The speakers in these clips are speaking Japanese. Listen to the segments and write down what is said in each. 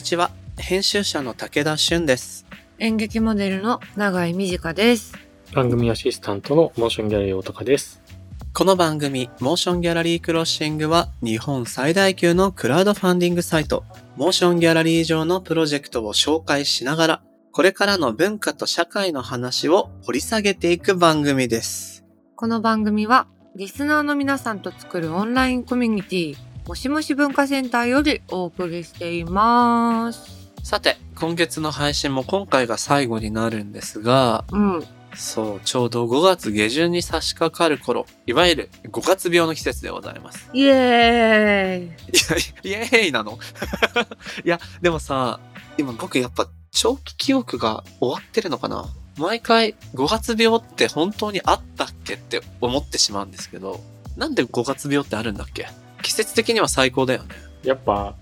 こんにちは。編集者の武田俊です。演劇モデルの永井美智香です。番組アシスタントのモーションギャラリー大高です。この番組、モーションギャラリークロッシングは、日本最大級のクラウドファンディングサイト、モーションギャラリー上のプロジェクトを紹介しながら、これからの文化と社会の話を掘り下げていく番組です。この番組は、リスナーの皆さんと作るオンラインコミュニティ、もしもし文化センターよりお送りしています。さて、今月の配信も今回が最後になるんですが、うん。そう、ちょうど5月下旬に差し掛かる頃、いわゆる5月病の季節でございます。イエーイイエーイなの？いや、でもさ、今僕やっぱ長期記憶が終わってるのかな？毎回5月病って本当にあったっけって思ってしまうんですけど、なんで5月病ってあるんだっけ？季節的には最高だよね。やっぱ、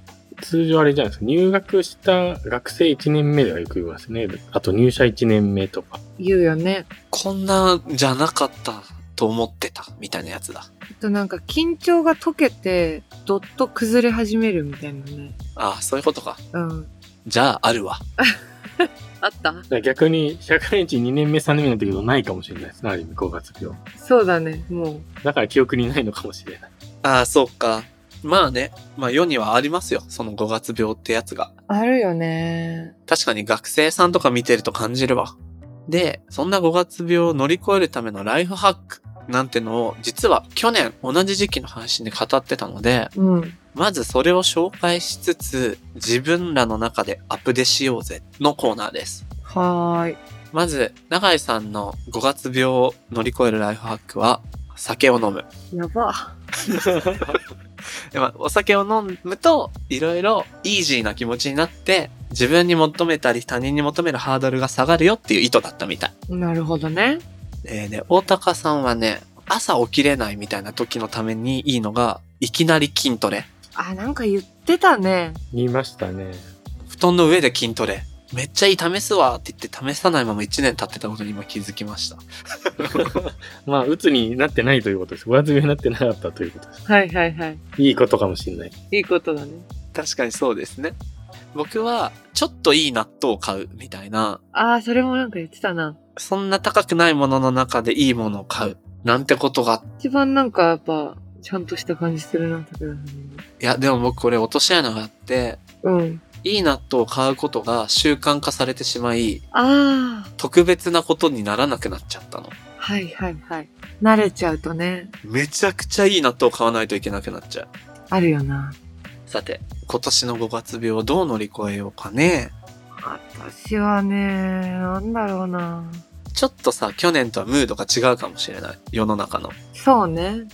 通常あれじゃないですか。入学した学生1年目ではよく言いますね。あと入社1年目とか。言うよね。こんなじゃなかったと思ってたみたいなやつだ。あとなんか緊張が解けて、どっと崩れ始めるみたいなね。ああ、そういうことか。うん。じゃあ、あるわ。あった？逆に、社会人2年目、3年目の時どないかもしれないですね。ある意味5月病。そうだね、もう。だから記憶にないのかもしれない。ああ、そうか。まあね。まあ世にはありますよ。その5月病ってやつが。あるよね。確かに学生さんとか見てると感じるわ。で、そんな5月病を乗り越えるためのライフハックなんてのを、実は去年同じ時期の配信で語ってたので、うん。まずそれを紹介しつつ、自分らの中でアップデしようぜのコーナーです。はーい。まず、永井さんの5月病を乗り越えるライフハックは、酒を飲む。やば。でまあお酒を飲むと、いろいろイージーな気持ちになって、自分に求めたり他人に求めるハードルが下がるよっていう意図だったみたい。なるほどね。えー、ね、大高さんはね、朝起きれないみたいな時のためにいいのが、いきなり筋トレ。あ、なんか言ってたね。言いましたね。布団の上で筋トレ。めっちゃいい、試すわって言って試さないまま1年経ってたことに今気づきました。まあ、鬱になってないということです。5月病になってなかったということです。はいはいはい。いいことかもしれない。いいことだね。確かにそうですね。僕は、ちょっといい納豆を買うみたいな、ああ、それもなんか言ってたな。そんな高くないものの中でいいものを買う。なんてことが、一番なんかやっぱ、ちゃんとした感じするな、武田さん。いや、でも僕これ落とし穴があって、うん。いい納豆を買うことが習慣化されてしまい、ああ、特別なことにならなくなっちゃったの。はいはいはい。慣れちゃうとね、めちゃくちゃいい納豆を買わないといけなくなっちゃう。あるよな。さて、今年の5月病をどう乗り越えようかね。私はね、なんだろうな。ちょっとさ、去年とはムードが違うかもしれない。世の中の。そうね。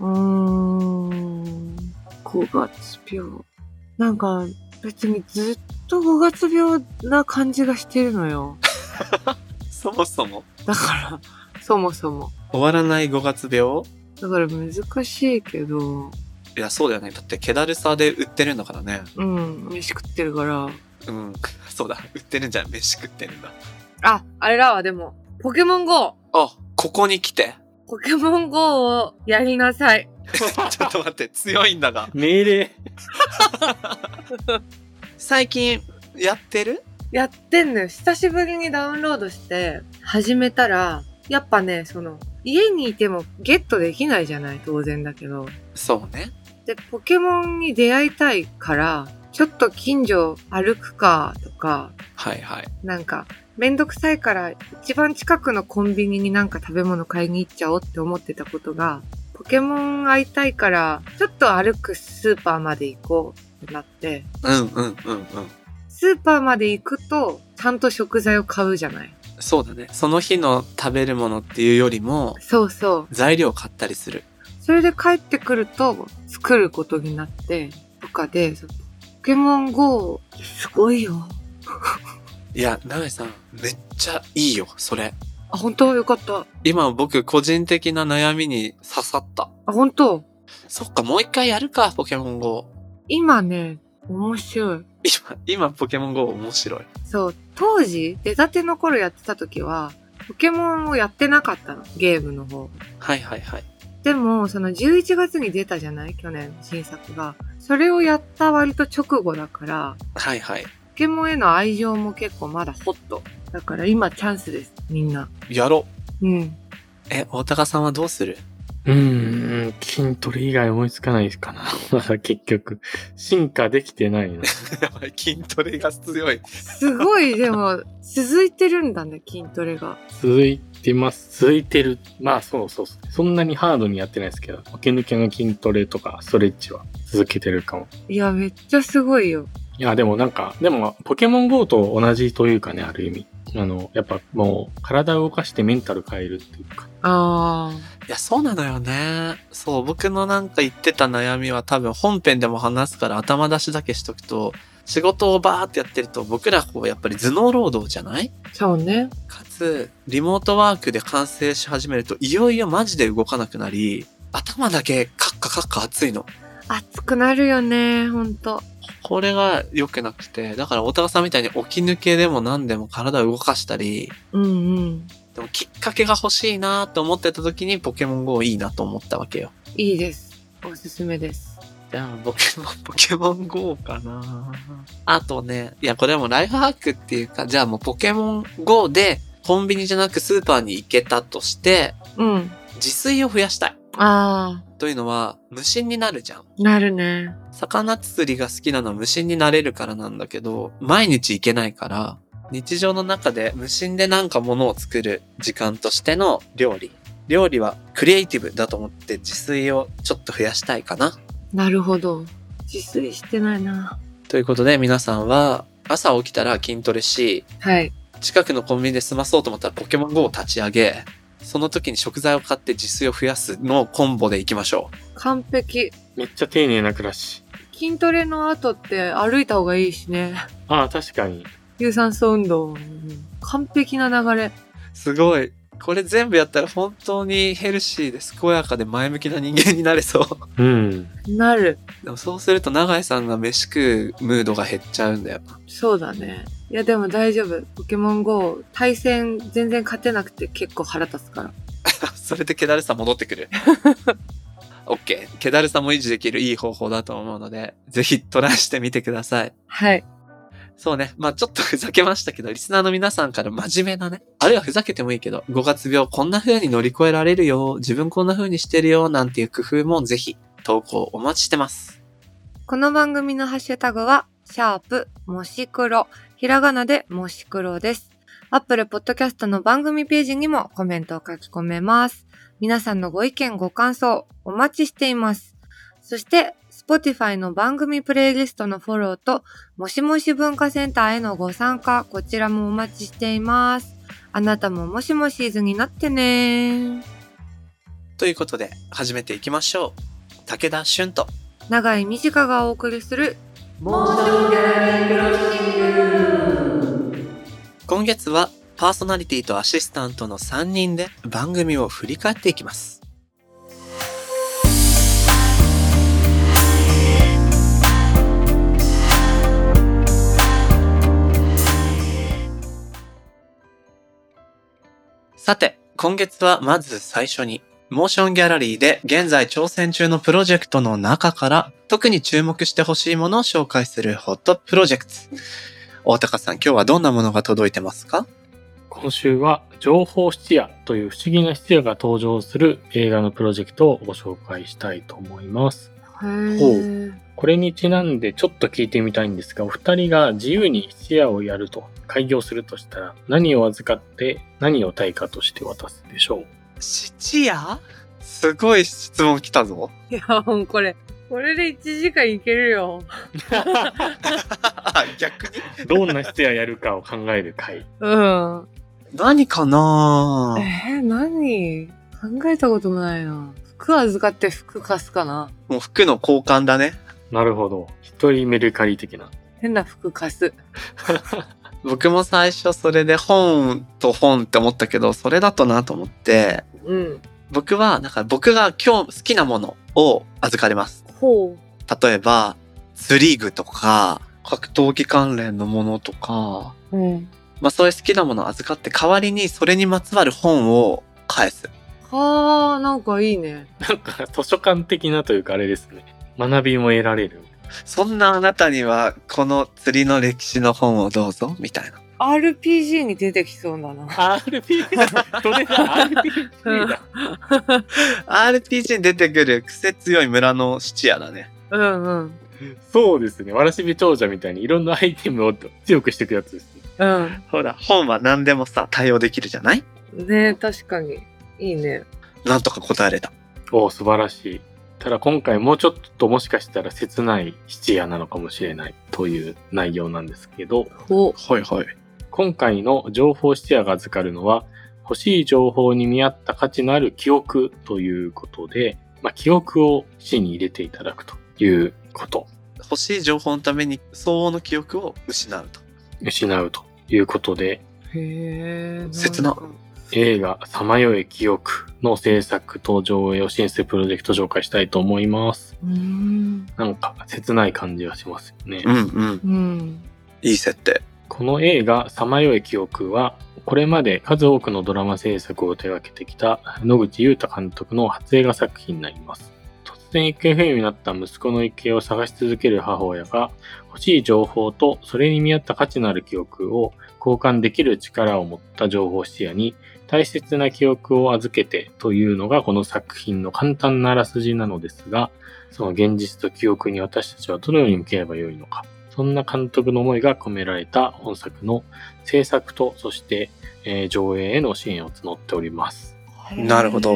うーん。5月病。なんか、別にずっと5月病な感じがしてるのよ。そもそも。だから、そもそも。終わらない5月病？だから難しいけど、いや、そうだよね。だって、気だるさで売ってるんだからね。うん、飯食ってるから。うん。そうだ。売ってるんじゃん。飯食ってるんだ。あ、あれらはでも、ポケモン GO! あ、ここに来て。ポケモン GO をやりなさい。ちょっと待って、強いんだが。命令最近、やってる？やってんのよ。久しぶりにダウンロードして、始めたら、やっぱね、その、家にいてもゲットできないじゃない？当然だけど。そうね。で、ポケモンに出会いたいから、ちょっと近所歩くかとか、はいはい。なんか、めんどくさいから一番近くのコンビニになんか食べ物買いに行っちゃおうって思ってたことが、ポケモン会いたいから、ちょっと歩くスーパーまで行こうってなって、うんうんうんうん。スーパーまで行くと、ちゃんと食材を買うじゃないそうだね。その日の食べるものっていうよりも、そうそう。材料を買ったりする。それで帰ってくると、作ることになって、とかで、ポケモン GO、すごいよ。いや、長井さん、めっちゃいいよ、それ。あ、本当？よかった。今僕個人的な悩みに刺さった。あ、本当？そっか、もう一回やるか、ポケモン GO。今ね、面白い。今、今ポケモン GO 面白い。そう、当時、出たての頃やってた時は、ポケモンをやってなかったの。ゲームの方。はいはいはい。でも、その11月に出たじゃない？去年、新作が。それをやった割と直後だから、はいはい。ポケモンへの愛情も結構まだホット。だから今チャンスです、みんな。やろうん。う。え、大高さんはどうする？うーん、筋トレ以外思いつかないかな。まだ結局、進化できてないな。やばい、筋トレが強い。すごい、でも、続いてるんだね、筋トレが。続いてます。続いてる。まあそうそうそう。そんなにハードにやってないですけど、起き抜けの筋トレとかストレッチは続けてるかも。いや、めっちゃすごいよ。いや、でもなんか、でも、ポケモン GO と同じというかね、ある意味。あの、やっぱもう、体を動かしてメンタル変えるっていうか。あいや、そうなのよね。そう、僕のなんか言ってた悩みは多分本編でも話すから頭出しだけしとくと、仕事をバーってやってると僕らこうやっぱり頭脳労働じゃない？ー、そうね。かつ、リモートワークで完成し始めるといよいよマジで動かなくなり、頭だけカッカカッカ熱いの。熱くなるよね、ほんと。これが良くなくて、だから大高さんみたいに起き抜けでも何でも体を動かしたり、うんうん。でもきっかけが欲しいなと思ってた時にポケモン GO いいなと思ったわけよ。いいです。おすすめです。じゃあ、ポケモン、ポケモン GO かなあとね、いや、これもライフハックっていうか、じゃあもうポケモン GO でコンビニじゃなくスーパーに行けたとして、うん。自炊を増やしたい。あというのは、無心になるじゃん。ー、なるね。魚釣りが好きなのは無心になれるからなんだけど、毎日行けないから、日常の中で無心でなんか物を作る時間としての料理。料理はクリエイティブだと思って自炊をちょっと増やしたいかな。なるほど。自炊してないな。ということで皆さんは朝起きたら筋トレし、はい。近くのコンビニで済まそうと思ったらポケモン GO を立ち上げ、その時に食材を買って自炊を増やすのコンボでいきましょ完璧。めっちゃ丁寧な暮らし。筋トレの後って歩いた方がいいしね。ああ、確かに。有酸素運動。うん完璧な流れ。う。すごい。これ全部やったら本当にヘルシーで健やかで前向きな人間になれそう。うん。なる。でもそうすると永井さんが飯食うムードが減っちゃうんだよ。そうだね。いやでも大丈夫。ポケモン GO 対戦全然勝てなくて結構腹立つから。それで気だるさ戻ってくる。オッケー。気だるさも維持できるいい方法だと思うので、ぜひトライしてみてください。はい。そうね。まあちょっとふざけましたけど、リスナーの皆さんから真面目なね。あるいはふざけてもいいけど、5月病こんな風に乗り越えられるよ。自分こんな風にしてるよ。なんていう工夫もぜひ投稿お待ちしてます。この番組のハッシュタグは、シャープ、もし黒、ひらがなでもし黒です。アップルポッドキャストの番組ページにもコメントを書き込めます。皆さんのご意見、ご感想、お待ちしています。そして、Spotify の番組プレイリストのフォローと、もしもし文化センターへのご参加、こちらもお待ちしています。あなたももしもしーずになってねということで、始めていきましょう。武田俊と、長井美智香がお送りする、今月はパーソナリティとアシスタントの3人で番組を振り返っていきます。さて、今月はまず最初に、モーションギャラリーで現在挑戦中のプロジェクトの中から特に注目してほしいものを紹介するホットプロジェクト。大高さん、今日はどんなものが届いてますか？今週は情報質屋という不思議な質屋が登場する映画のプロジェクトをご紹介したいと思います。これにちなんでちょっと聞いてみたいんですが、お二人が自由に質屋をやると、開業するとしたら何を預かって何を対価として渡すでしょう？質屋すごい質問来たぞ。いや、もうこれ、これで1時間いけるよ。逆に？どんな質屋やるかを考える回。うん。何かな？えー、何？考えたことないな。服預かって服貸すかな。もう服の交換だね。なるほど。一人メルカリ的な。変な服貸す。僕も最初それで本と本って思ったけど、それだとなと思って、うん。僕は、なんか僕が今日好きなものを預かります。ほ例えば、釣り具とか、格闘技関連のものとか、う。うん。まあそういう好きなものを預かって代わりにそれにまつわる本を返す。はあ、なんかいいね。なんか図書館的なというかあれですね。学びも得られる。そんなあなたには、この釣りの歴史の本をどうぞ、みたいな。RPG に出てきそうだな。RPG、それだ、RPG だ。RPG に出てくる癖強い村の質屋だね。うんうん。そうですね。わらしべ長者みたいにいろんなアイテムを強くしていくやつですね。うん。ほら、本は何でもさ、対応できるじゃない？ね確かに。いいね。なんとか答えれた。おお、素晴らしい。ただ今回もうちょっともしかしたら切ない質屋なのかもしれないという内容なんですけど、お。はいはい。今回の情報質屋が預かるのは、欲しい情報に見合った価値のある記憶ということで、まあ、記憶を死に入れていただくということ。欲しい情報のために相応の記憶を失うと。失うということで、へえ。切な映画、さまよえ記憶の制作と上映を支援するプロジェクトを紹介したいと思います。ん。なんか切ない感じがしますよね。うんうん。うん。いい設定。この映画、さまよえ記憶は、これまで数多くのドラマ制作を手掛けてきた野口裕太監督の初映画作品になります。突然行方不明になった息子の行方を探し続ける母親が、欲しい情報とそれに見合った価値のある記憶を交換できる力を持った情報視野に大切な記憶を預けてというのがこの作品の簡単なあらすじなのですが、その現実と記憶に私たちはどのように向き合えばよいのか。そんな監督の思いが込められた本作の制作と、そして、えー上映への支援を募っております。なるほど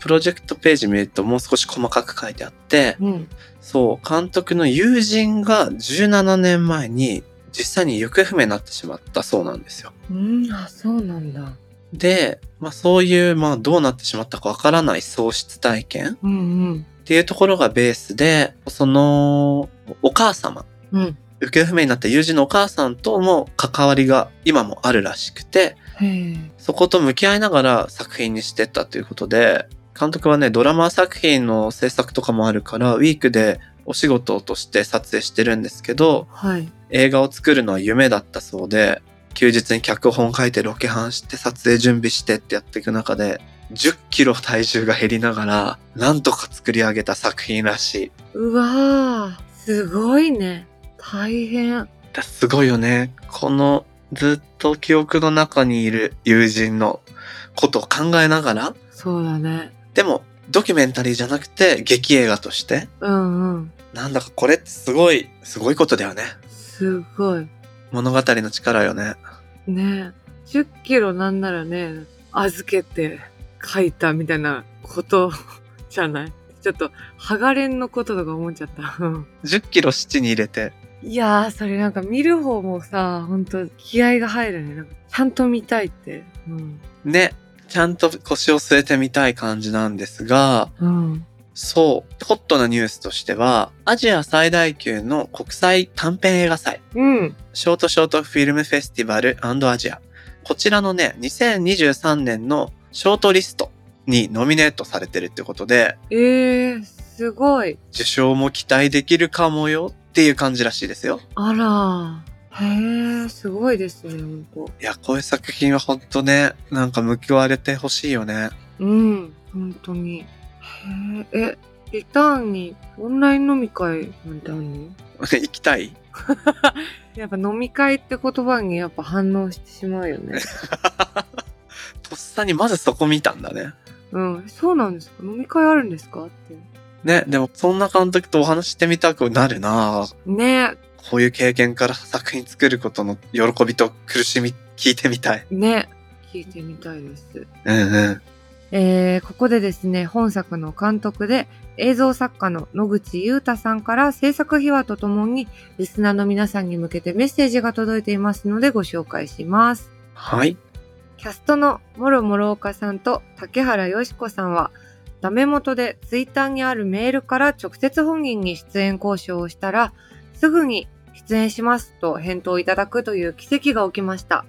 プロジェクトページ見るともう少し細かく書いてあって、うん。そう、監督の友人が17年前に実際に行方不明になってしまったそうなんですよ。うん、あ、そうなんだ。で、まあそういう、まあどうなってしまったかわからない喪失体験。っていうところがベースで、その、お母様、うん。行方不明になった友人のお母さんとも関わりが今もあるらしくて。そこと向き合いながら作品にしてったということで、監督はね、ドラマ作品の制作とかもあるから、ウィークでお仕事として撮影してるんですけど、はい。映画を作るのは夢だったそうで、休日に脚本書いてロケハンして撮影準備してってやっていく中で、10キロ体重が減りながら、なんとか作り上げた作品らしい。うわー、すごいね。大変。だすごいよね。このずっと記憶の中にいる友人のことを考えながら、そうだね。でもドキュメンタリーじゃなくて劇映画として、うんうん。なんだかこれってすごい、すごいことだよね。すごい。物語の力よね。ね10キロなんならね、預けて書いたみたいなことじゃない？ちょっと、ハガレンのこととか思っちゃった。うん10キロ七に入れて、いやー、それなんか見る方もさ、ほんと気合が入るね。なんかちゃんと見たいって。うん。ね、ちゃんと腰を据えてみたい感じなんですが、うん。そう、ホットなニュースとしては、アジア最大級の国際短編映画祭、うん。ショートショートフィルムフェスティバルアジア。こちらのね、2023年のショートリストにノミネートされてるってことで、えー、すごい。受賞も期待できるかもよっていう感じらしいですよ。あらー。へー、すごいですね、ほんと。いや、こういう作品はほんとね、なんか報われてほしいよね。うん、本当に。へえ、え、リターンにオンライン飲み会なんてあんの行きたい？やっぱ飲み会って言葉にやっぱ反応してしまうよね。とっさにまずそこ見たんだね。うん、そうなんですか？飲み会あるんですか？って。ね、でもそんな監督とお話してみたくなるなねこういう経験から作品作ることの喜びと苦しみ聞いてみたい。ね聞いてみたいです。うんうん。えー、ここでですね、本作の監督で映像作家の野口裕太さんから制作秘話とともにリスナーの皆さんに向けてメッセージが届いていますのでご紹介します。はい。キャストの諸諸岡さんと竹原よし子さんは、ダメ元でツイッターにあるメールから直接本人に出演交渉をしたら、すぐに出演しますと返答いただくという奇跡が起きました。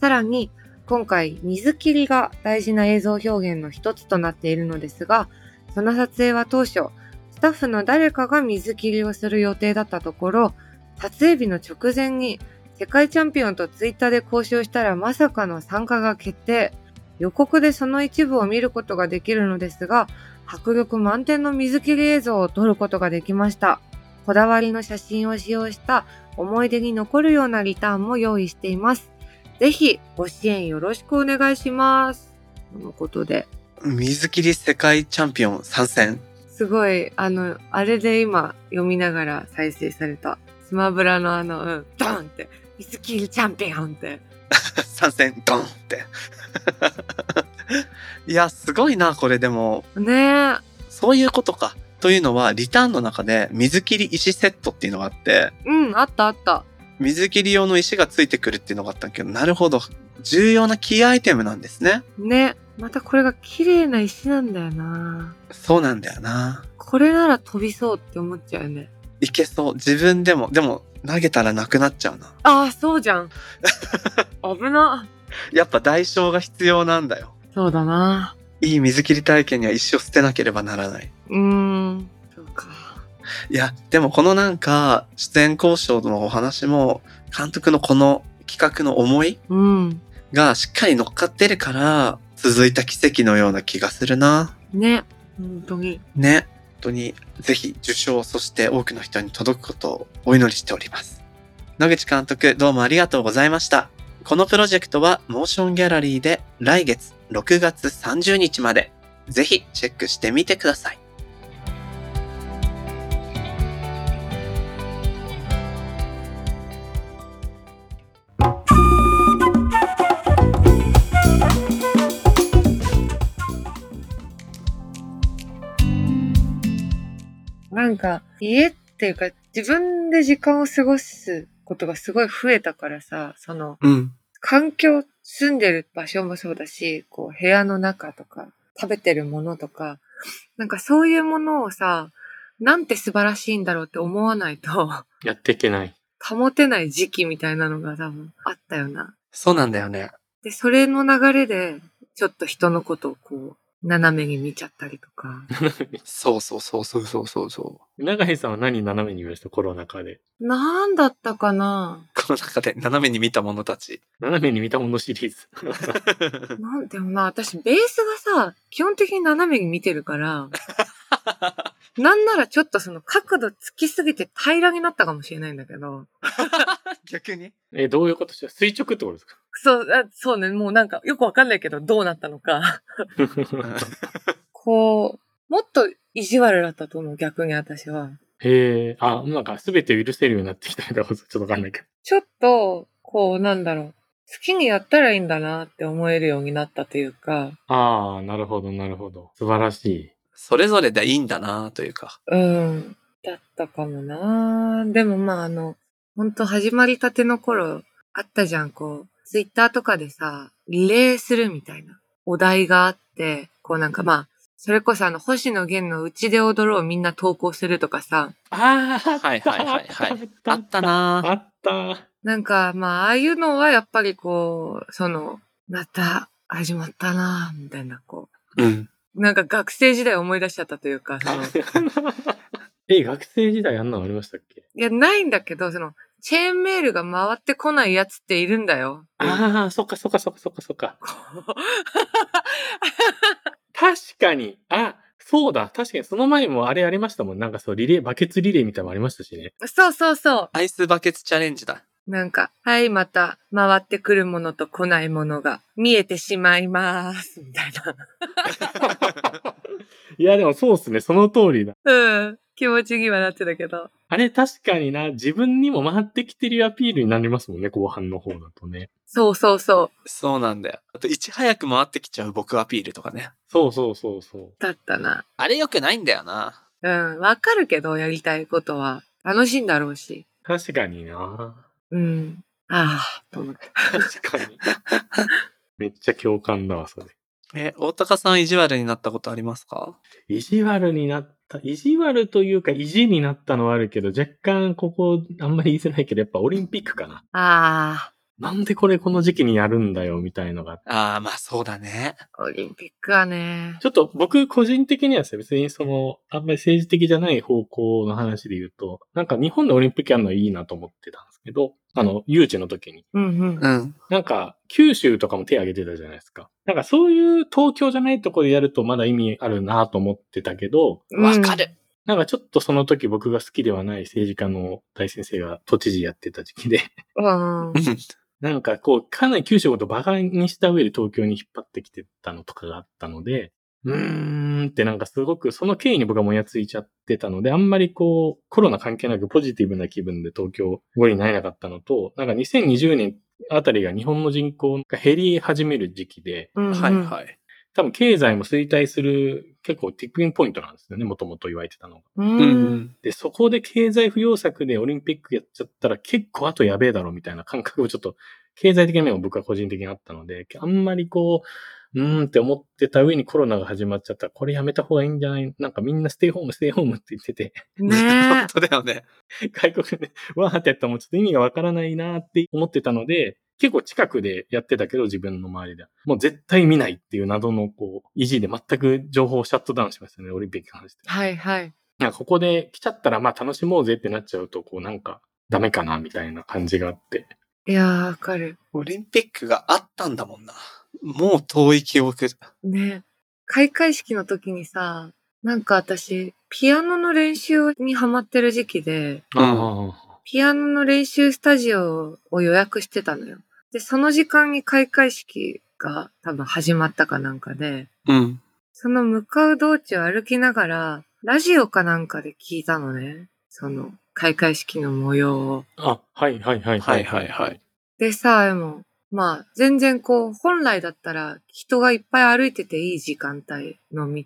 さらに、今回水切りが大事な映像表現の一つとなっているのですが、その撮影は当初、スタッフの誰かが水切りをする予定だったところ、撮影日の直前に世界チャンピオンとツイッターで交渉したらまさかの参加が決定。予告でその一部を見ることができるのですが、迫力満点の水切り映像を撮ることができました。こだわりの写真を使用した思い出に残るようなリターンも用意しています。ぜひご支援よろしくお願いします。とのことで、水切り世界チャンピオン参戦。すごい、あの、あれで今読みながら再生された。スマブラのあの、うん、ドンって、水切りチャンピオンって。参戦、ドンって。いや、すごいな、これでも。ねえ。そういうことか。というのは、リターンの中で水切り石セットっていうのがあって、うん、あったあった。水切り用の石がついてくるっていうのがあったけど、なるほど。重要なキーアイテムなんですね。ね。またこれが綺麗な石なんだよな。そうなんだよな。これなら飛びそうって思っちゃうよね。いけそう。自分でも、でも、投げたらなくなっちゃうな。ああ、そうじゃん。危な。やっぱ代償が必要なんだよ。そうだな。いい水切り体験には石を捨てなければならない。うーん。そうか。いや、でもこのなんか、出演交渉のお話も、監督のこの企画の思いうん。がしっかり乗っかってるから、続いた奇跡のような気がするな。ね。本当に。ね。本当に、ぜひ受賞、そして多くの人に届くことをお祈りしております。野口監督、どうもありがとうございました。このプロジェクトは、モーションギャラリーで来月6月30日まで、ぜひチェックしてみてください。なんか、家っていうか、自分で時間を過ごすことがすごい増えたからさ、その、うん。環境、住んでる場所もそうだし、こう、部屋の中とか、食べてるものとか、なんかそういうものをさ、なんて素晴らしいんだろうって思わないと、やっていけない。保てない時期みたいなのが多分あったよな。そうなんだよね。で、それの流れで、ちょっと人のことをこう、斜めに見ちゃったりとか。そ うそうそうそうそうそうそう。長井さんは何斜めに見ました？コロナ禍で。なんだったかな？この中で斜めに見た者たち。斜めに見たものシリーズ。なんでもな、私ベースがさ、基本的に斜めに見てるから、なんならちょっとその角度つきすぎて平らになったかもしれないんだけど、逆に？え、どういうことして垂直ってことですか？そう、あそうね、もうなんかよくわかんないけどどうなったのか。こう、もっと意地悪だったと思う、逆に私は。へえ、あ、なんか全て許せるようになってきたみたいなことちょっとわかんないけど。ちょっと、こう、なんだろう。好きにやったらいいんだなって思えるようになったというか、ああ、なるほど、なるほど。素晴らしい。それぞれでいいんだなというか。うん、だったかもな。でもまああの、ほんと始まりたての頃、あったじゃん、こう、ツイッターとかでさ、リレーするみたいな。お題があって、こうなんかまあ、それこそあの、星野源のうちで踊ろうみんな投稿するとかさ、ああ、はいはいはいはい。あったな。あった。なんかまあ、ああいうのはやっぱりこう、その、また始まったなみたいな、こうん。う、なんか学生時代思い出しちゃったというか、その、え、学生時代あんなのありましたっけ？いや、ないんだけど、その、チェーンメールが回ってこないやつっているんだよ。ああ、そっかそっかそっかそっかそっか。確かに。あ、そうだ。確かにその前もあれありましたもん。なんかそう、リレー、バケツリレーみたいなのありましたしね。そうそうそアイスバケツチャレンジだ。う。なんか、はい、また、回ってくるものと来ないものが見えてしまいます。みたいな。いや、でもそうっすね。その通りだ。うん。気持ちにはなってたけど。あれ確かにな、自分にも回ってきてるアピールになりますもんね。後半の方だとね。そうそうそそうなんだよ。あと、いち早く回ってきちゃう僕アピールとかね。そうそうそうそう。う。だったな。あれ良くないんだよな。うん。わかるけど、やりたいことは。楽しいんだろうし。確かにな。うん。ああ、と思って。確かに。めっちゃ共感だわ、それ。え、大高さん意地悪になったことありますか？意地悪になった、意地悪というか意地になったのはあるけど、若干ここあんまり言いづらいけど、やっぱオリンピックかな。あなんでこれこの時期にやるんだよ、みたいのが。ああ、まあそうだね。あ、オリンピックはね。ちょっと僕個人的にはですね別にその、あんまり政治的じゃない方向の話で言うと、なんか日本でオリンピックやるのはいいなと思ってたんですけど、あの、誘致の時に。うんうん。うん。なんか、九州とかも手挙げてたじゃないですか。なんかそういう東京じゃないところでやるとまだ意味あるなと思ってたけど、わかる。なんかちょっとその時僕が好きではない政治家の大先生が都知事やってた時期で、うん。なんかこう、かなり九州のことを馬鹿にした上で東京に引っ張ってきてたのとかがあったので、うーんってなんかすごくその経緯に僕はもやついちゃってたので、あんまりこう、コロナ関係なくポジティブな気分で東京語になれなかったのと、なんか2020年あたりが日本の人口が減り始める時期で、うん。はいはい。多分経済も衰退する結構ティッピングポイントなんですよね、もともと言われてたのが。う。うんん。で、そこで経済不要策でオリンピックやっちゃったら結構あとやべえだろみたいな感覚をちょっと経済的な面も僕は個人的にあったので、あんまりこう、うーんって思ってた上にコロナが始まっちゃったら、これやめた方がいいんじゃない？なんかみんなステイホーム、ステイホームって言ってて、ね 本当だよね。外国でわーってやったらもうちょっと意味がわからないなって思ってたので、結構近くでやってたけど自分の周りでは。もう絶対見ないっていう謎のこう、意地で全く情報をシャットダウンしましたね、オリンピックに関して。はいはい。なんかここで来ちゃったらまあ楽しもうぜってなっちゃうと、こうなんかダメかなみたいな感じがあって。いやー、わかる。オリンピックがあったんだもんな。もう遠い記憶。ね。開会式の時にさ、なんか私、ピアノの練習にハマってる時期で、うんピアノの練習スタジオを予約してたのよ。で、その時間に開会式が多分始まったかなんかで、うん。その向かう道中歩きながら、ラジオかなんかで聞いたのね。その開会式の模様を。あ、はいはいはいはいはいはい。でさ、でも、まあ、全然こう、本来だったら人がいっぱい歩いてていい時間帯の道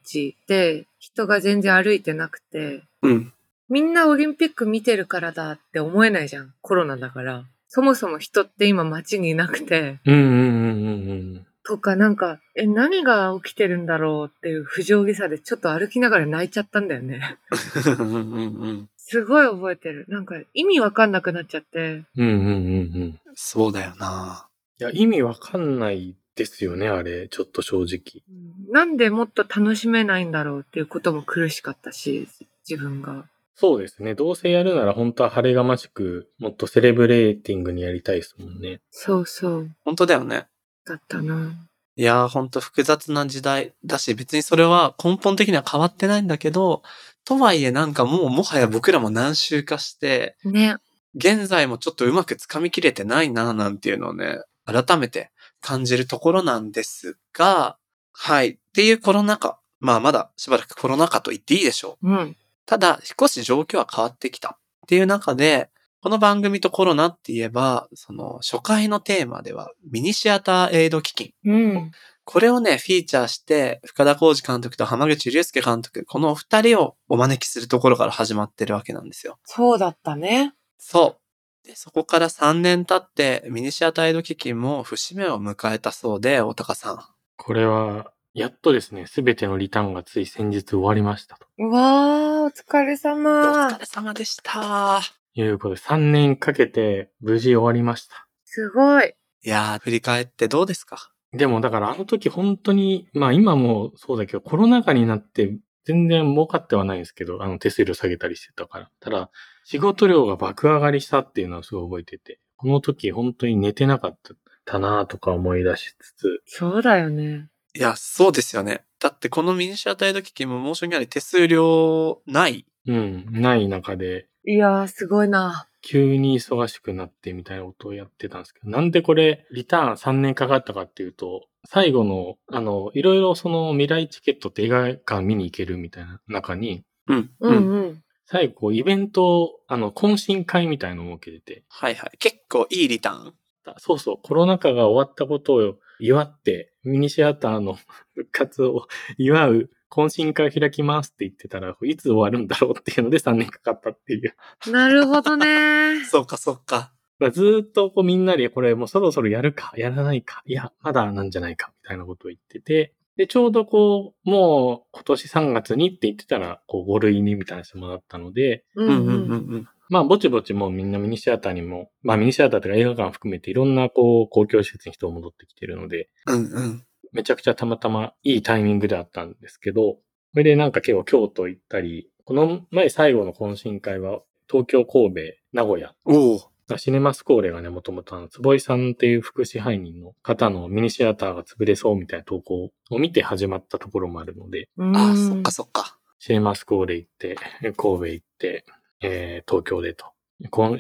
で、人が全然歩いてなくて、うん。みんなオリンピック見てるからだって思えないじゃん。コロナだから。そもそも人って今街にいなくて、うんうんうんうんうん。とかなんか、え、何が起きてるんだろうっていう不条理さでちょっと歩きながら泣いちゃったんだよね。うんうんうん。すごい覚えてる。なんか意味わかんなくなっちゃって。うんうんうんうん。そうだよな。いや、意味わかんないですよね、あれ。ちょっと正直。なんでもっと楽しめないんだろうっていうことも苦しかったし、自分が。そうですね。どうせやるなら本当は晴れがましく、もっとセレブレーティングにやりたいですもんね。そうそう。本当だよね。だったな。いやー、ほんと複雑な時代だし、別にそれは根本的には変わってないんだけど、とはいえなんかもうもはや僕らも何周かして、ね。現在もちょっとうまく掴みきれてないななんていうのをね、改めて感じるところなんですが、はい。っていうコロナ禍。まあまだしばらくコロナ禍と言っていいでしょう。うん。ただ、少し状況は変わってきたっていう中で、この番組とコロナって言えば、その初回のテーマではミニシアターエイド基金。うん。これをね、フィーチャーして、深田浩二監督と浜口竜介監督、この二人をお招きするところから始まってるわけなんですよ。そうだったね。そう。で、そこから3年経って、ミニシアターエイド基金も節目を迎えたそうで、大高さん。これは、やっとですね、すべてのリターンがつい先日終わりましたと。うわー、お疲れお様疲。れ様でした。いうことで、3年かけて無事終わりました。すごい。いやー、振り返ってどうですか？でもだからあの時本当に、まあ今もそうだけど、コロナ禍になって全然儲かってはないんですけど、あの手数料下げたりしてたから。ただ、仕事量が爆上がりしたっていうのはすごい覚えてて、この時本当に寝てなかったなとか思い出しつつ、そうだよね。いや、そうですよね。だってこのミニシアタイド基金も申し訳ない手数料ない。うん、ない中で、いやー、すごいな。急に忙しくなってみたいなことをやってたんですけど、なんでこれ、リターン3年かかったかっていうと、最後の、あの、いろいろその未来チケットって映画館見に行けるみたいな中に、うん。うんうん。最後、イベント、あの、懇親会みたいのを設けてて、はいはい。結構いいリターン。そうそう、コロナ禍が終わったことを祝って、ミニシアターの 復活を祝う懇親会を開きますって言ってたら、いつ終わるんだろうっていうので3年かかったっていう。なるほどね。そうかそうか。まあずーっとこうみんなでこれもうそろそろやるか、やらないか、いや、まだなんじゃないか、みたいなことを言ってて、で、ちょうどこう、もう今年3月にって言ってたら、こう5類にみたいな人もだったので、ううんうんうんうん。うん。まあぼちぼちもうみんなミニシアターにも、まあミニシアターとか映画館含めていろんなこう公共施設に人が戻ってきてるので、うんうん。めちゃくちゃたまたまいいタイミングであったんですけど、それでなんか結構京都行ったり、この前最後の懇親会は東京、神戸、名古屋おお。シネマスコーレがね、もともとあの、坪井さんっていう副支配人の方のミニシアターが潰れそうみたいな投稿を見て始まったところもあるので、うんあ、そっかそっか。シネマスコーレ行って、神戸行って、えー東京でと。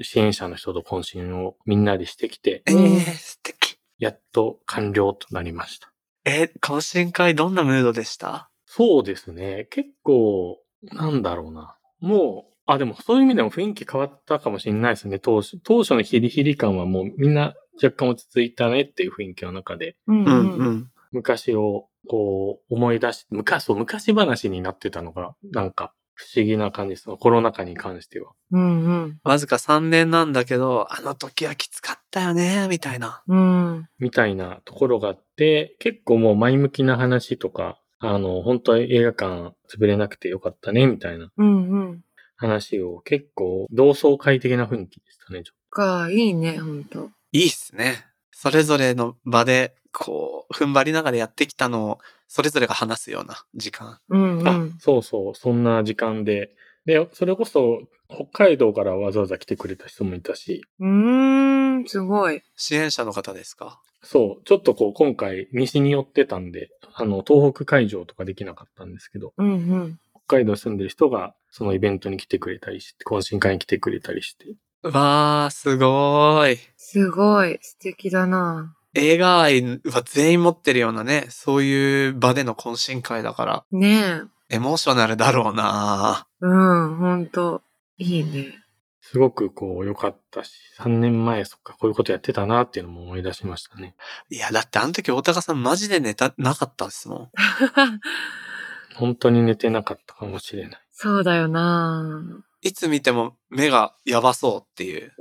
支援者の人と懇親をみんなでしてきて、えー、素敵。やっと完了となりました。え、懇親会どんなムードでした？そうですね。結構、なんだろうな。もう、あ、でもそういう意味でも雰囲気変わったかもしれないですね。当初、当初のヒリヒリ感はもうみんな若干落ち着いたねっていう雰囲気の中で、うんうんうん。昔をこう思い出し、昔、そう、昔話になってたのが、なんか不思議な感じです。コロナ禍に関しては。うんうん。わずか3年なんだけど、あの時はきつかったよね、みたいな。うん。みたいなところがあって、結構もう前向きな話とか、あの、本当は映画館潰れなくてよかったね、みたいなうんうん。話を結構同窓会的な雰囲気でしたね。ちょか、いいね、ほんと。いいっすね。それぞれの場で、こう、踏ん張りながらやってきたのを、それぞれが話すような時間。あうんうん。そうそう、そんな時間で。で、それこそ北海道からわざわざ来てくれた人もいたし、うーん、すごい。支援者の方ですか？そう、ちょっとこう今回西に寄ってたんで、あの、東北会場とかできなかったんですけど、うんうん。北海道住んでる人がそのイベントに来てくれたりして、懇親会に来てくれたりして、わー、すごーい。すごい。素敵だな。映画愛は全員持ってるようなね、そういう場での懇親会だから、ねエモーショナルだろうなえ。うん、ほんと。いいね。すごくこう良かったし、3年前そっかこういうことやってたなっていうのも思い出しましたね。いや、だってあの時大高さんマジで寝た、なかったですもん。本当に寝てなかったかもしれない。そうだよないつ見ても目がやばそうっていう、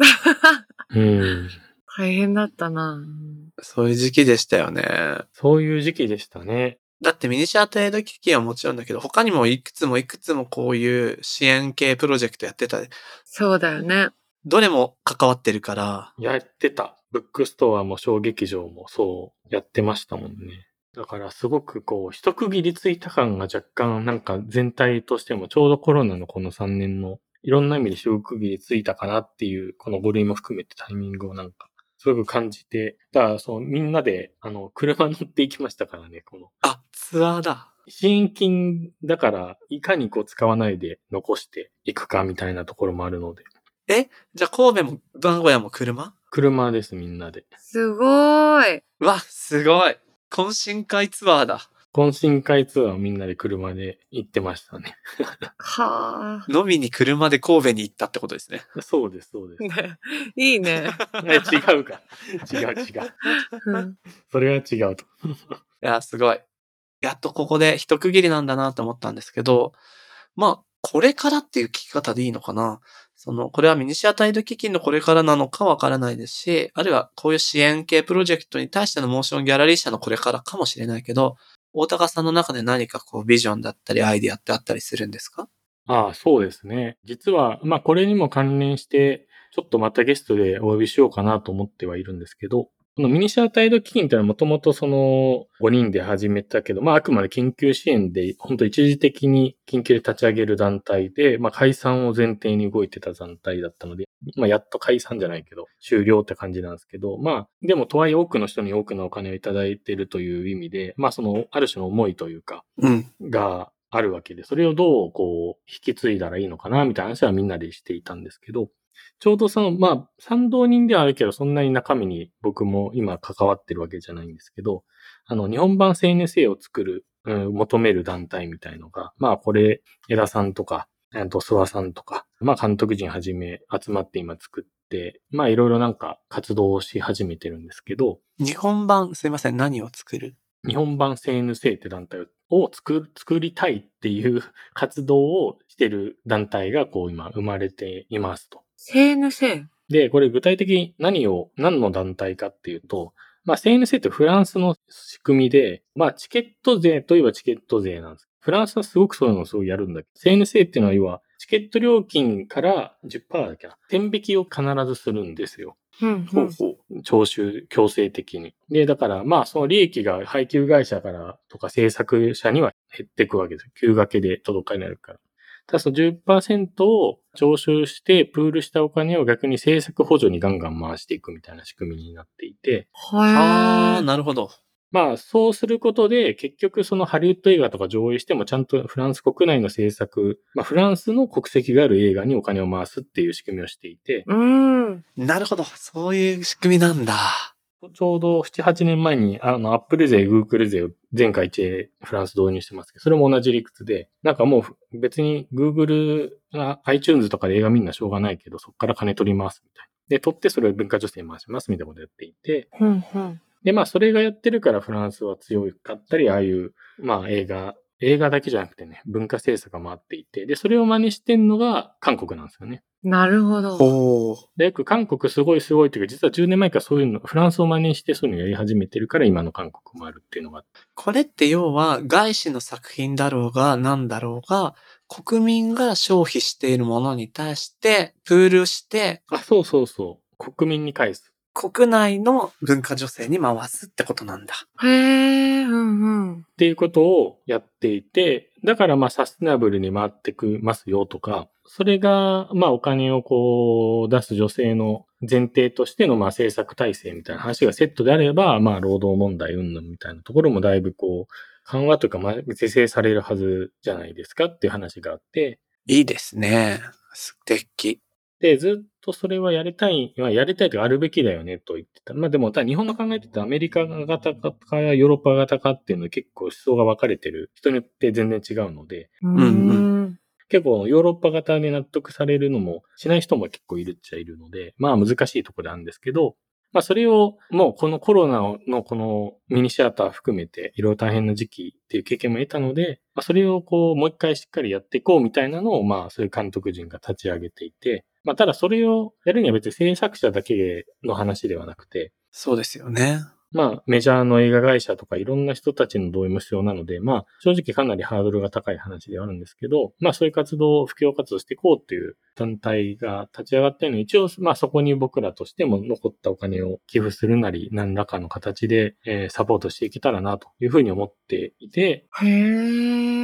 うん。大変だったなそういう時期でしたよね。そういう時期でしたね。だってミニシアトエイド機器はもちろんだけど、他にもいくつもいくつもこういう支援系プロジェクトやってた。そうだよね。どれも関わってるから、やってた。ブックストアも小劇場もそうやってましたもんね。だからすごくこう、一区切りついた感が若干なんか全体としてもちょうどコロナのこの3年のいろんな意味で一区切りついたかなっていう、この5類も含めてタイミングをなんかすごく感じて、だからそうみんなであの車乗っていきましたからね、このあ、ツアーだ。支援金だからいかにこう使わないで残していくかみたいなところもあるので、じゃあ神戸も名古屋も車？車ですみんなで。すごーい。うわ、すごい。懇親会ツアーだ。懇親会ツアーをみんなで車で行ってましたね。は飲みに車で神戸に行ったってことですね。そうです、そうです。あ。ねいいね。え違うか。違う違う。うんそれは違うと。いや、すごい。やっとここで一区切りなんだなと思ったんですけど、まあ、これからっていう聞き方でいいのかなその、これはミニシアタイド基金のこれからなのかわからないですし、あるいはこういう支援系プロジェクトに対してのモーションギャラリー社のこれからかもしれないけど、大高さんの中で何かこうビジョンだったりアイディアってあったりするんですか？ああ、そうですね。実は、まあこれにも関連して、ちょっとまたゲストでお呼びしようかなと思ってはいるんですけど、このミニシアタイド基金ってのはもともとその5人で始めたけど、まああくまで緊急支援で、本当一時的に緊急で立ち上げる団体で、まあ解散を前提に動いてた団体だったので、まあやっと解散じゃないけど、終了って感じなんですけど、まあでもとはいえ多くの人に多くのお金をいただいているという意味で、まあそのある種の思いというか、うん。があるわけで、それをどうこう引き継いだらいいのかなみたいな話はみんなでしていたんですけど、ちょうどその、まあ、賛同人ではあるけど、そんなに中身に僕も今関わってるわけじゃないんですけど、あの、日本版 CNSA を作る、うん、求める団体みたいのが、まあ、これ、枝さんとか、えっと、諏訪さんとか、まあ、監督陣はじめ集まって今作って、まあ、いろいろなんか活動をし始めてるんですけど、日本版、すいません、何を作る？日本版 CNC って団体を作る作りたいっていう 活動をしてる団体がこう今生まれていますと。せーぬせー。で、これ具体的に何を、何の団体かっていうと、まあ CNC ってフランスの仕組みで、まあチケット税といえばチケット税なんです。フランスはすごくそういうのをすごいやるんだけど、CNC っていうのは要はチケット料金から10%だっけな、天引きを必ずするんですよ。うんうん。徴収強制的に。で、だから、まあ、その利益が配給会社からとか制作者には減っていくわけですよ。給掛けで届かになるから。ただその10%を徴収して、プールしたお金を逆に制作補助にガンガン回していくみたいな仕組みになっていて、ああ、はなるほど。まあ、そうすることで、結局そのハリウッド映画とか上映してもちゃんとフランス国内の制作、まあ、フランスの国籍がある映画にお金を回すっていう仕組みをしていて、うーん。なるほど。そういう仕組みなんだ。ちょうど7、8年前に、あの、アップル税、グーグル税を全会一フランス導入してますけど、それも同じ理屈で、なんかもう別に Google が iTunes とかで映画見んなしょうがないけど、そこから金取りますみたいな。で、取ってそれを文化女性に回しますみたいなことやっていて、ふんふん。で、まあ、それがやってるからフランスは強かったり、ああいう、まあ、映画、映画だけじゃなくてね、文化制作が回っていて、で、それを真似してんのが韓国なんですよね。なるほど。で、よく韓国すごいすごいっていうか、実は10年前からそういうの、フランスを真似してそういうのやり始めてるから、今の韓国もあるっていうのが。これって要は外資の作品だろうが何だろうが、国民が消費しているものに対して、プールして、あ、そうそうそう。国民に返す。国内の文化女性に回すってことなんだ。へえ、うんうん。っていうことをやっていて、だからまあサステナブルに回ってくますよとか、それがまあお金をこう出す女性の前提としてのまあ政策体制みたいな話がセットであれば、まあ労働問題云々みたいなところもだいぶこう緩和というかまあ是正されるはずじゃないですかっていう話があって、いいですね。素敵。で、ずっとそれはやりたい、まあやりたいというかあるべきだよねと言ってた。まあでも、ただ日本の考えててアメリカ型かヨーロッパ型かっていうのは結構思想が分かれてる。人によって全然違うので、ううんん。結構ヨーロッパ型で納得されるのもしない人も結構いるっちゃいるので、まあ難しいところなんですけど、まあそれをもうこのコロナのこのミニシアター含めていろいろ大変な時期っていう経験も得たので、まあそれをこうもう一回しっかりやっていこうみたいなのをまあそういう監督陣が立ち上げていて、まあただそれをやるには別に制作者だけの話ではなくて、そうですよね。まあ、メジャーの映画会社とかいろんな人たちの同意も必要なので、まあ、正直かなりハードルが高い話ではあるんですけど、まあ、そういう活動、布教活動していこうっていう団体が立ち上がったのに、一応、まあ、そこに僕らとしても残ったお金を寄付するなり、何らかの形で、えーサポートしていけたらなというふうに思っていて、へ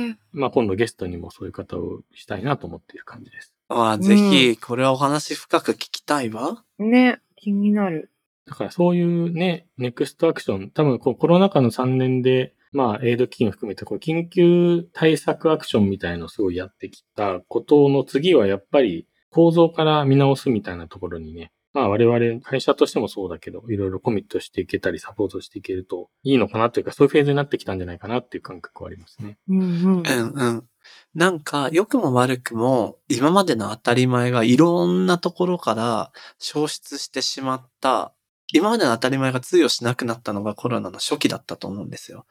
え。まあ、今度ゲストにもそういう方をしたいなと思っている感じです。ああ、ぜひ、これはお話深く聞きたいわ。ね、気になる。だからそういうね、ネクストアクション、多分こうコロナ禍の3年で、まあ、エイド基金を含めて、こう緊急対策アクションみたいのをすごいやってきたことの次はやっぱり構造から見直すみたいなところにね、まあ我々会社としてもそうだけど、いろいろコミットしていけたりサポートしていけるといいのかなというか、そういうフェーズになってきたんじゃないかなっていう感覚はありますね。うんうん。うんうん。なんか、良くも悪くも、今までの当たり前がいろんなところから消失してしまった、今までの当たり前が通用しなくなったのがコロナの初期だったと思うんですよ。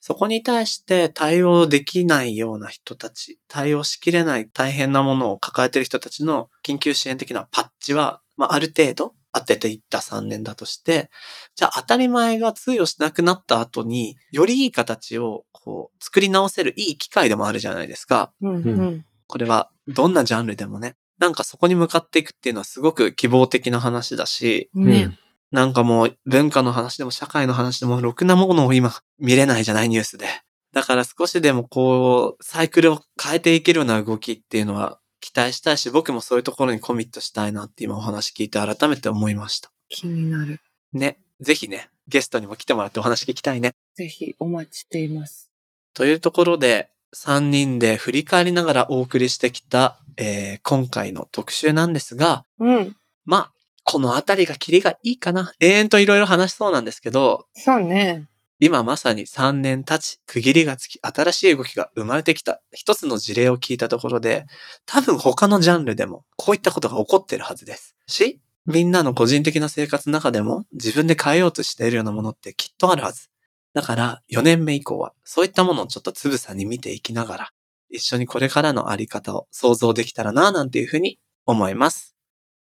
そこに対して対応できないような人たち、対応しきれない大変なものを抱えている人たちの緊急支援的なパッチは、まあ、ある程度当てていった3年だとして、じゃあ当たり前が通用しなくなった後に、よりいい形をこう作り直せるいい機会でもあるじゃないですか。うんうん。これはどんなジャンルでもね。なんかそこに向かっていくっていうのはすごく希望的な話だし、ね。なんかもう文化の話でも社会の話でもろくなものを今見れないじゃないニュースで。だから少しでもこう、サイクルを変えていけるような動きっていうのは期待したいし、僕もそういうところにコミットしたいなって今お話聞いて改めて思いました。気になる。ね。ぜひね、ゲストにも来てもらってお話聞きたいね。ぜひお待ちしています。というところで、3人で振り返りながらお送りしてきた、えー今回の特集なんですが、うん。まあ、このあたりがキリがいいかな。永遠といろいろ話しそうなんですけど、そうね。今まさに3年経ち、区切りがつき、新しい動きが生まれてきた一つの事例を聞いたところで、多分他のジャンルでもこういったことが起こってるはずです。し、みんなの個人的な生活の中でも自分で変えようとしているようなものってきっとあるはず。だから4年目以降はそういったものをちょっとつぶさに見ていきながら、一緒にこれからのあり方を想像できたらな、なんていうふうに思います。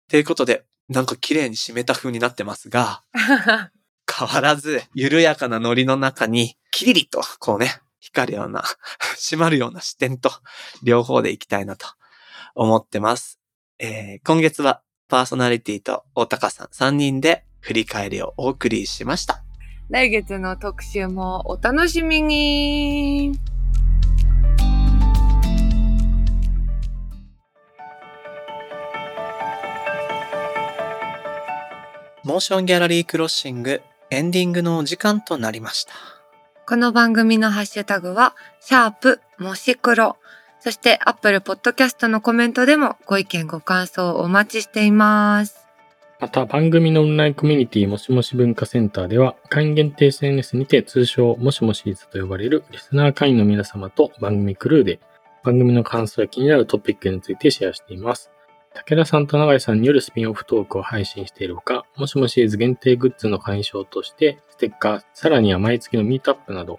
ということで、なんか綺麗に締めた風になってますが、変わらず、緩やかなノリの中に、キリリと、こうね、光るような、閉まるような視点と、両方でいきたいなと思ってます。えー今月は、パーソナリティと大高さん3人で振り返りをお送りしました。来月の特集もお楽しみに。モーションギャラリークロッシングエンディングのお時間となりました。この番組のハッシュタグは、シャープもし黒。そして、アップルポッドキャストのコメントでもご意見ご感想をお待ちしています。また番組のオンラインコミュニティもしもし文化センターでは会員限定 SNS にて通称もしもしーずと呼ばれるリスナー会員の皆様と番組クルーで番組の感想や気になるトピックについてシェアしています。武田さんと永井さんによるスピンオフトークを配信しているほか、もしもしーず限定グッズの会員証としてステッカー、さらには毎月のミートアップなど、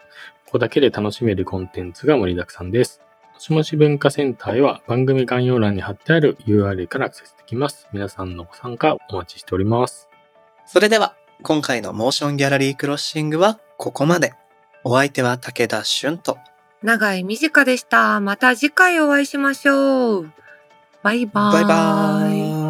ここだけで楽しめるコンテンツが盛りだくさんです。もしもし文化センターへは番組概要欄に貼ってある URL からアクセスできます。皆さんのご参加お待ちしております。それでは、今回のモーションギャラリークロッシングはここまで。お相手は武田俊と。長い短でした。また次回お会いしましょう。バイバーイ。バイバーイ。